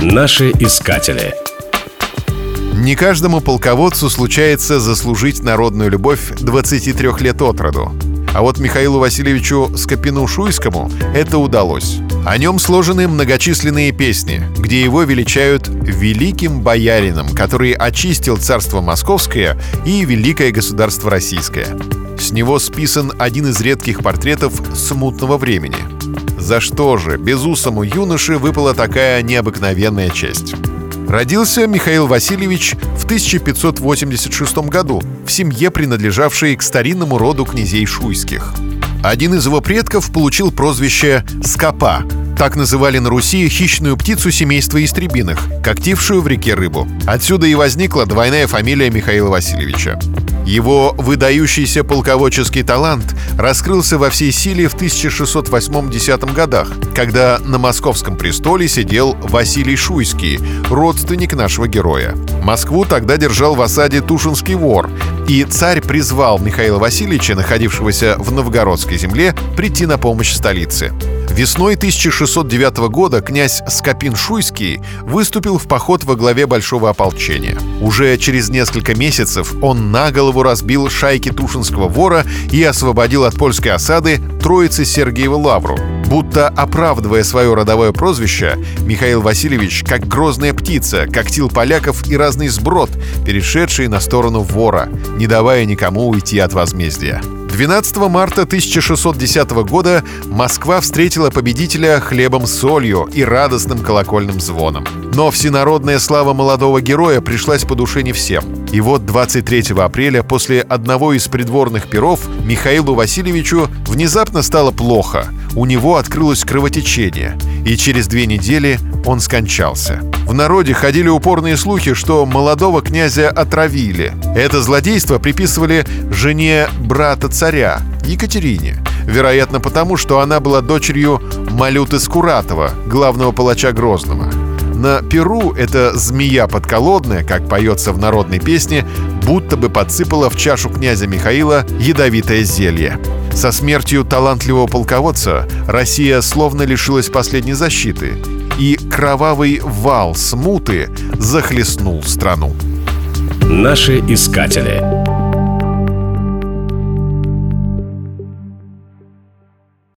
Наши искатели. Не каждому полководцу случается заслужить народную любовь 23 лет от роду. А вот Михаилу Васильевичу Скопину-Шуйскому это удалось. О нем сложены многочисленные песни, где его величают великим боярином, который очистил царство Московское и великое государство Российское. С него списан один из редких портретов смутного времени. За что же безусому юноше выпала такая необыкновенная честь? Родился Михаил Васильевич в 1586 году в семье, принадлежавшей к старинному роду князей Шуйских. Один из его предков получил прозвище «Скопа», так называли на Руси хищную птицу семейства истребиных, когтившую в реке рыбу. Отсюда и возникла двойная фамилия Михаила Васильевича. Его выдающийся полководческий талант раскрылся во всей силе в 1608-10 годах, когда на московском престоле сидел Василий Шуйский, родственник нашего героя. Москву тогда держал в осаде Тушинский вор, и царь призвал Михаила Васильевича, находившегося в новгородской земле, прийти на помощь столице. Весной 1609 года князь Скопин-Шуйский выступил в поход во главе большого ополчения. Уже через несколько месяцев он на голову разбил шайки Тушинского вора и освободил от польской осады Троицы Сергиеву Лавру. Будто оправдывая свое родовое прозвище, Михаил Васильевич, как грозная птица, когтил поляков и разный сброд, перешедший на сторону вора, не давая никому уйти от возмездия. 12 марта 1610 года Москва встретила победителя хлебом с солью и радостным колокольным звоном. Но всенародная слава молодого героя пришлась по душе не всем. И вот 23 апреля после одного из придворных перов Михаилу Васильевичу внезапно стало плохо. У него открылось кровотечение, и через две недели он скончался. В народе ходили упорные слухи, что молодого князя отравили. Это злодейство приписывали жене брата царя, Екатерине. Вероятно, потому, что она была дочерью Малюты Скуратова, главного палача Грозного. На Перу эта змея подколодная, как поется в народной песне, будто бы подсыпала в чашу князя Михаила ядовитое зелье. Со смертью талантливого полководца Россия словно лишилась последней защиты, и кровавый вал смуты захлестнул страну. Наши искатели.